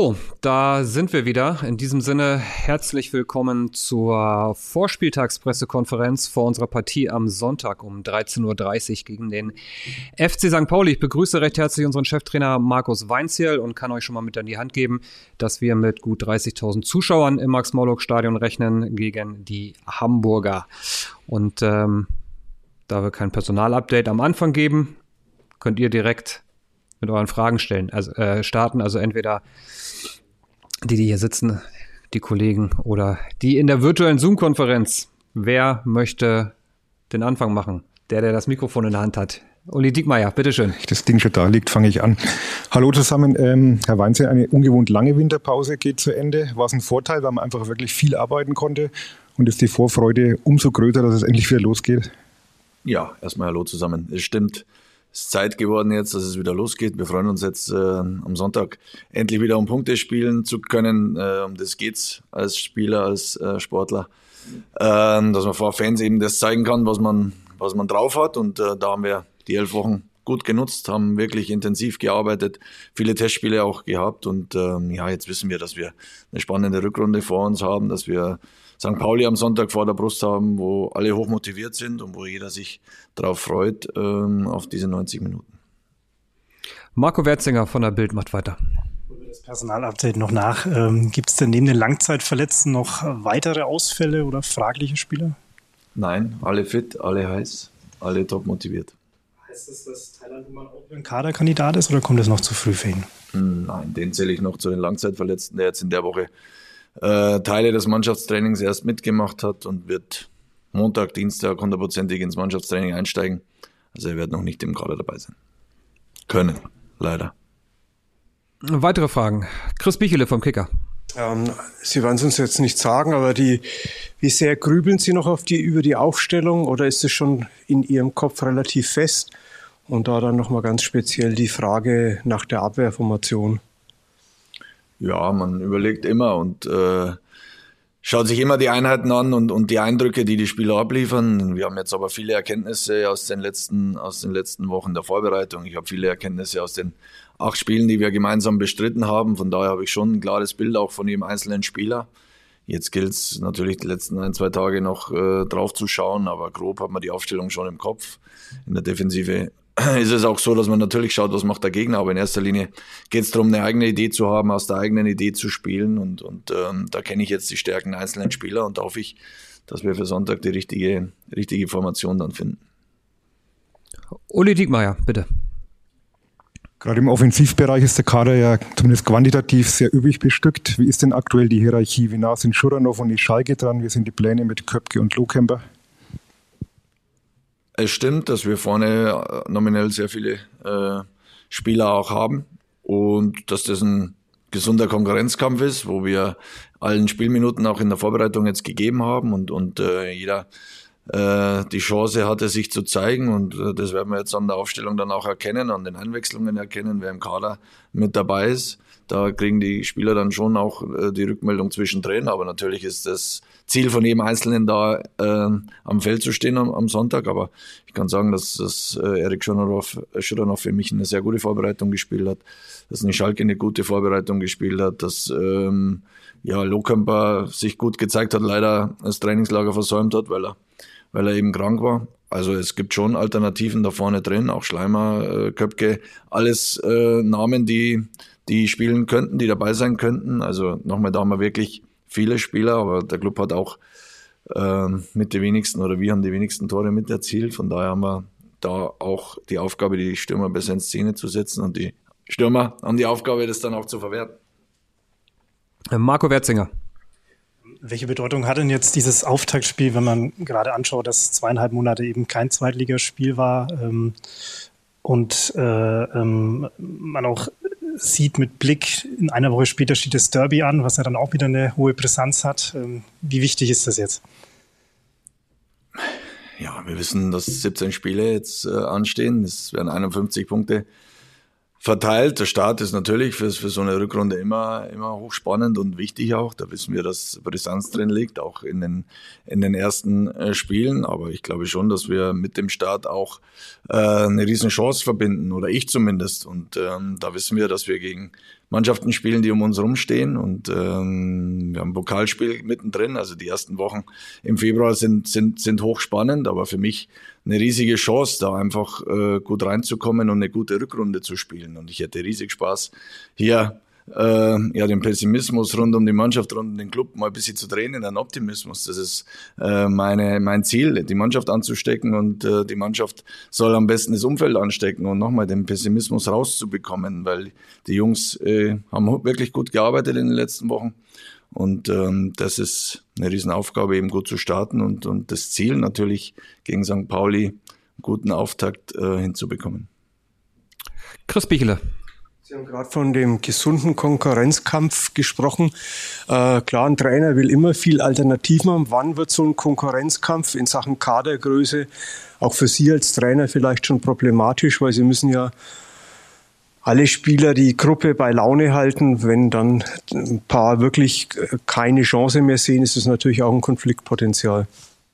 Oh, da sind wir wieder. In diesem Sinne herzlich willkommen zur Vorspieltagspressekonferenz vor unserer Partie am Sonntag um 13.30 Uhr gegen den FC St. Pauli. Ich begrüße recht herzlich unseren Cheftrainer Markus Weinziel und kann euch schon mal mit an die Hand geben, dass wir mit gut 30.000 Zuschauern im Max-Morlock-Stadion rechnen gegen die Hamburger. Und ähm, da wir kein Personalupdate am Anfang geben, könnt ihr direkt mit euren Fragen stellen, also äh, starten. Also entweder die, die hier sitzen, die Kollegen oder die in der virtuellen Zoom-Konferenz. Wer möchte den Anfang machen? Der, der das Mikrofon in der Hand hat. Uli Diekmeyer, bitteschön. Das Ding schon da liegt, fange ich an. Hallo zusammen. Ähm, Herr Weinze, eine ungewohnt lange Winterpause geht zu Ende. War es ein Vorteil, weil man einfach wirklich viel arbeiten konnte? Und ist die Vorfreude umso größer, dass es endlich wieder losgeht? Ja, erstmal Hallo zusammen. Es stimmt, es ist Zeit geworden jetzt, dass es wieder losgeht. Wir freuen uns jetzt äh, am Sonntag endlich wieder um Punkte spielen zu können. Äh, um das geht's als Spieler, als äh, Sportler, ähm, dass man vor Fans eben das zeigen kann, was man, was man drauf hat. Und äh, da haben wir die elf Wochen gut genutzt, haben wirklich intensiv gearbeitet, viele Testspiele auch gehabt. Und ähm, ja, jetzt wissen wir, dass wir eine spannende Rückrunde vor uns haben, dass wir St. Pauli am Sonntag vor der Brust haben, wo alle hoch motiviert sind und wo jeder sich darauf freut, ähm, auf diese 90 Minuten. Marco Werzinger von der Bild macht weiter. Das Personalupdate noch nach. Ähm, Gibt es denn neben den Langzeitverletzten noch weitere Ausfälle oder fragliche Spieler? Nein, alle fit, alle heiß, alle top motiviert. Heißt das, dass Thailand nun auch ein Kaderkandidat ist oder kommt es noch zu früh für ihn? Hm, nein, den zähle ich noch zu den Langzeitverletzten, der jetzt in der Woche äh, Teile des Mannschaftstrainings erst mitgemacht hat und wird Montag, Dienstag hundertprozentig ins Mannschaftstraining einsteigen. Also er wird noch nicht im Kader dabei sein. Können, leider. Weitere Fragen. Chris Bichele vom Kicker. Ähm, Sie werden es uns jetzt nicht sagen, aber die, wie sehr grübeln Sie noch auf die, über die Aufstellung oder ist es schon in Ihrem Kopf relativ fest? Und da dann nochmal ganz speziell die Frage nach der Abwehrformation. Ja, man überlegt immer und äh, schaut sich immer die Einheiten an und, und die Eindrücke, die die Spieler abliefern. Wir haben jetzt aber viele Erkenntnisse aus den letzten, aus den letzten Wochen der Vorbereitung. Ich habe viele Erkenntnisse aus den acht Spielen, die wir gemeinsam bestritten haben. Von daher habe ich schon ein klares Bild auch von jedem einzelnen Spieler. Jetzt gilt es natürlich die letzten ein, zwei Tage noch äh, drauf zu schauen, aber grob hat man die Aufstellung schon im Kopf. In der Defensive ist es auch so, dass man natürlich schaut, was macht der Gegner, aber in erster Linie geht es darum, eine eigene Idee zu haben, aus der eigenen Idee zu spielen und, und ähm, da kenne ich jetzt die Stärken einzelnen Spieler und da hoffe ich, dass wir für Sonntag die richtige, richtige Formation dann finden. Uli Diekmeyer, bitte. Gerade im Offensivbereich ist der Kader ja zumindest quantitativ sehr üblich bestückt. Wie ist denn aktuell die Hierarchie? Wie nah sind Schuranov und die Schalke dran? Wie sind die Pläne mit Köpke und Lohkemper? Es stimmt, dass wir vorne äh, nominell sehr viele äh, Spieler auch haben und dass das ein gesunder Konkurrenzkampf ist, wo wir allen Spielminuten auch in der Vorbereitung jetzt gegeben haben und, und äh, jeder äh, die Chance hatte, sich zu zeigen und äh, das werden wir jetzt an der Aufstellung dann auch erkennen, an den Einwechslungen erkennen, wer im Kader mit dabei ist. Da kriegen die Spieler dann schon auch äh, die Rückmeldung zwischendrin, aber natürlich ist das Ziel von jedem Einzelnen da äh, am Feld zu stehen am, Sonntag. Aber ich kann sagen, dass, dass äh, Erik Schudanow für mich eine sehr gute Vorbereitung gespielt hat, dass eine Schalke eine gute Vorbereitung gespielt hat, dass ähm, ja, Lohkamper sich gut gezeigt hat, leider das Trainingslager versäumt hat, weil er, weil er eben krank war. Also es gibt schon Alternativen da vorne drin, auch Schleimer, äh, Köpke, alles äh, Namen, die die spielen könnten, die dabei sein könnten. Also nochmal, da haben wir wirklich viele Spieler, aber der Club hat auch äh, mit den wenigsten oder wir haben die wenigsten Tore mit erzielt. Von daher haben wir da auch die Aufgabe, die Stürmer besser in Szene zu setzen und die Stürmer haben die Aufgabe, das dann auch zu verwerten. Marco Werzinger. Welche Bedeutung hat denn jetzt dieses Auftaktspiel, wenn man gerade anschaut, dass zweieinhalb Monate eben kein Zweitligaspiel war ähm, und äh, ähm, man auch sieht mit Blick, in einer Woche später steht das Derby an, was ja dann auch wieder eine hohe Brisanz hat. Ähm, wie wichtig ist das jetzt? Ja, wir wissen, dass 17 Spiele jetzt äh, anstehen. Es werden 51 Punkte verteilt. Der Start ist natürlich für, für so eine Rückrunde immer, immer hochspannend und wichtig auch. Da wissen wir, dass Brisanz drin liegt, auch in den, in den ersten äh, Spielen. Aber ich glaube schon, dass wir mit dem Start auch äh, eine riesen Chance verbinden, oder ich zumindest. Und ähm, da wissen wir, dass wir gegen Mannschaften spielen, die um uns rumstehen. Und ähm, wir haben ein Pokalspiel mittendrin. Also die ersten Wochen im Februar sind, sind, sind hochspannend, aber für mich eine riesige Chance, da einfach äh, gut reinzukommen und eine gute Rückrunde zu spielen. Und ich hätte riesig Spaß, hier äh, ja, den Pessimismus rund um die Mannschaft, rund um den Club mal ein bisschen zu drehen in einen Optimismus. Das ist äh, meine, mein Ziel, die Mannschaft anzustecken und äh, die Mannschaft soll am besten das Umfeld anstecken und nochmal den Pessimismus rauszubekommen, weil die Jungs äh, haben wirklich gut gearbeitet in den letzten Wochen. Und ähm, das ist eine Riesenaufgabe, eben gut zu starten und, und das Ziel natürlich gegen St. Pauli einen guten Auftakt äh, hinzubekommen. Chris Bichele. Sie haben gerade von dem gesunden Konkurrenzkampf gesprochen. Äh, klar, ein Trainer will immer viel Alternativen haben. Wann wird so ein Konkurrenzkampf in Sachen Kadergröße auch für Sie als Trainer vielleicht schon problematisch, weil Sie müssen ja alle Spieler die Gruppe bei Laune halten. Wenn dann ein paar wirklich keine Chance mehr sehen, ist es natürlich auch ein Konfliktpotenzial.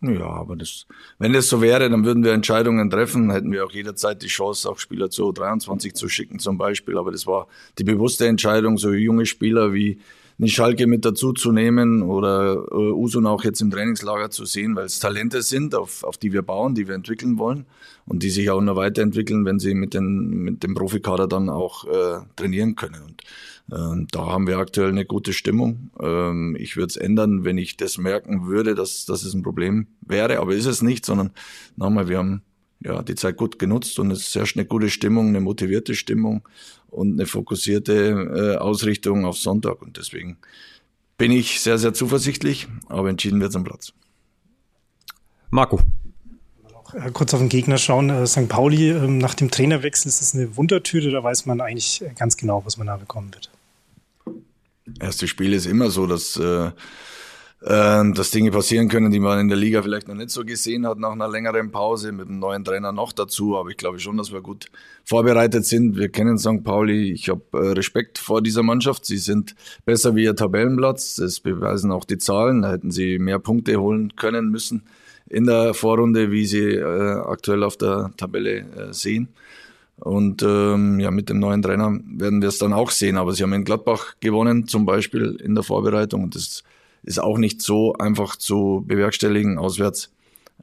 Ja, aber das, wenn das so wäre, dann würden wir Entscheidungen treffen, hätten wir auch jederzeit die Chance, auch Spieler zu 23 zu schicken zum Beispiel. Aber das war die bewusste Entscheidung, so junge Spieler wie eine Schalke mit dazu zu nehmen oder äh, Usun auch jetzt im Trainingslager zu sehen, weil es Talente sind, auf, auf die wir bauen, die wir entwickeln wollen und die sich auch noch weiterentwickeln, wenn sie mit, den, mit dem Profikader dann auch äh, trainieren können. Und ähm, da haben wir aktuell eine gute Stimmung. Ähm, ich würde es ändern, wenn ich das merken würde, dass, dass es ein Problem wäre, aber ist es nicht, sondern nochmal, wir haben ja die Zeit gut genutzt und es herrscht eine gute Stimmung, eine motivierte Stimmung und eine fokussierte äh, Ausrichtung auf Sonntag und deswegen bin ich sehr, sehr zuversichtlich, aber entschieden wird es am Platz. Marco. Äh, kurz auf den Gegner schauen. Äh, St. Pauli ähm, nach dem Trainerwechsel ist das eine Wundertüte, da weiß man eigentlich ganz genau, was man da bekommen wird. Erste Spiel ist immer so, dass, äh, äh, dass Dinge passieren können, die man in der Liga vielleicht noch nicht so gesehen hat nach einer längeren Pause mit einem neuen Trainer noch dazu. Aber ich glaube schon, dass wir gut vorbereitet sind. Wir kennen St. Pauli. Ich habe äh, Respekt vor dieser Mannschaft. Sie sind besser wie ihr Tabellenplatz. Das beweisen auch die Zahlen. Da hätten sie mehr Punkte holen können müssen in der Vorrunde, wie sie äh, aktuell auf der Tabelle äh, sehen. Und ähm, ja, mit dem neuen Trainer werden wir es dann auch sehen. Aber sie haben in Gladbach gewonnen, zum Beispiel in der Vorbereitung. Und das ist auch nicht so einfach zu bewerkstelligen, auswärts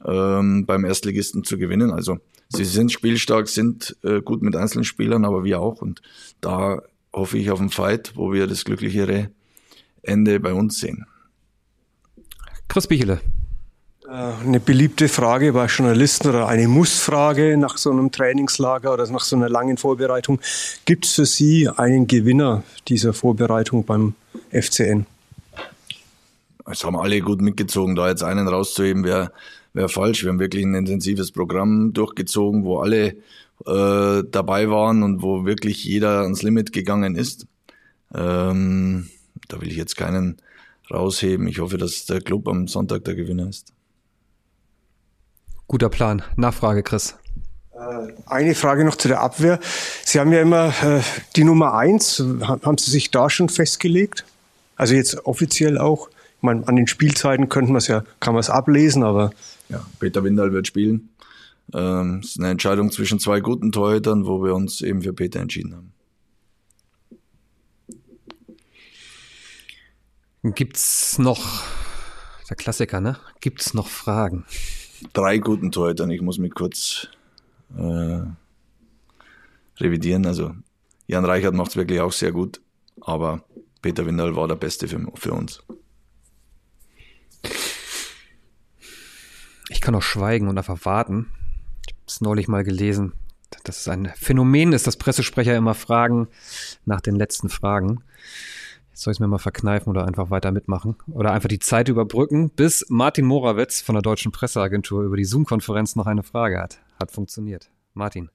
ähm, beim Erstligisten zu gewinnen. Also sie sind spielstark, sind äh, gut mit einzelnen Spielern, aber wir auch. Und da hoffe ich auf einen Fight, wo wir das glücklichere Ende bei uns sehen. Chris Bichele. Äh, eine beliebte Frage bei Journalisten oder eine Mussfrage nach so einem Trainingslager oder nach so einer langen Vorbereitung. Gibt es für Sie einen Gewinner dieser Vorbereitung beim FCN? Es haben alle gut mitgezogen. Da jetzt einen rauszuheben, wäre wär falsch. Wir haben wirklich ein intensives Programm durchgezogen, wo alle äh, dabei waren und wo wirklich jeder ans Limit gegangen ist. Ähm, da will ich jetzt keinen rausheben. Ich hoffe, dass der Club am Sonntag der Gewinner ist. Guter Plan. Nachfrage, Chris. Äh, eine Frage noch zu der Abwehr. Sie haben ja immer äh, die Nummer eins. Haben Sie sich da schon festgelegt? Also jetzt offiziell auch? Meine, an den Spielzeiten könnte man es ja, kann man es ablesen, aber. Ja, Peter Windal wird spielen. Ähm, es ist eine Entscheidung zwischen zwei guten Torhütern, wo wir uns eben für Peter entschieden haben. Gibt's noch, der Klassiker, ne? Gibt's noch Fragen? drei guten Torhütern. Ich muss mich kurz äh, revidieren. Also Jan Reichert macht es wirklich auch sehr gut, aber Peter Windal war der Beste für, für uns. Ich kann auch schweigen und einfach warten. Ich habe es neulich mal gelesen, dass es ein Phänomen ist, dass Pressesprecher immer fragen nach den letzten Fragen. Soll ich es mir mal verkneifen oder einfach weiter mitmachen? Oder einfach die Zeit überbrücken, bis Martin Morawetz von der Deutschen Presseagentur über die Zoom-Konferenz noch eine Frage hat. Hat funktioniert. Martin.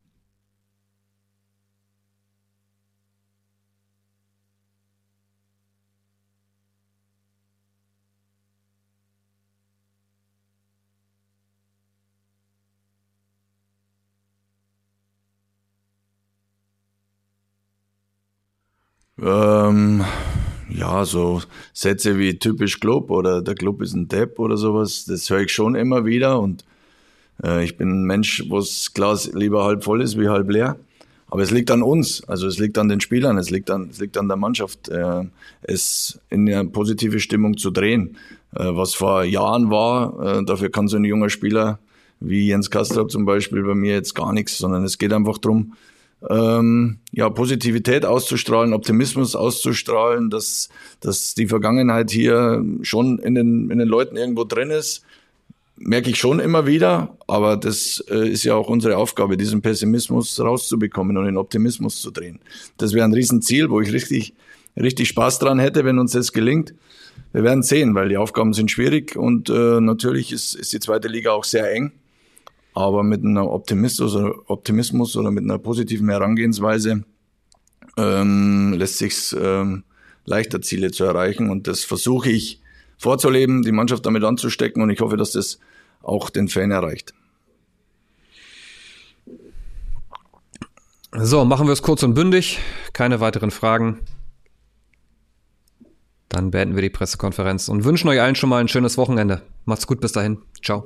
Ähm, ja, so Sätze wie typisch Club oder der Club ist ein Depp oder sowas, das höre ich schon immer wieder und äh, ich bin ein Mensch, wo das Glas lieber halb voll ist wie halb leer. Aber es liegt an uns, also es liegt an den Spielern, es liegt an, es liegt an der Mannschaft, äh, es in eine positive Stimmung zu drehen. Äh, was vor Jahren war, äh, dafür kann so ein junger Spieler wie Jens Kastrop zum Beispiel bei mir jetzt gar nichts, sondern es geht einfach drum ähm, ja, Positivität auszustrahlen, Optimismus auszustrahlen, dass, dass die Vergangenheit hier schon in den, in den Leuten irgendwo drin ist. Merke ich schon immer wieder, aber das äh, ist ja auch unsere Aufgabe, diesen Pessimismus rauszubekommen und in Optimismus zu drehen. Das wäre ein Riesenziel, wo ich richtig, richtig Spaß dran hätte, wenn uns das gelingt. Wir werden sehen, weil die Aufgaben sind schwierig und äh, natürlich ist, ist die zweite Liga auch sehr eng. Aber mit einem Optimismus oder, Optimismus oder mit einer positiven Herangehensweise ähm, lässt sich ähm, leichter Ziele zu erreichen. Und das versuche ich vorzuleben, die Mannschaft damit anzustecken. Und ich hoffe, dass das auch den Fan erreicht. So, machen wir es kurz und bündig. Keine weiteren Fragen. Dann beenden wir die Pressekonferenz und wünschen euch allen schon mal ein schönes Wochenende. Macht's gut bis dahin. Ciao.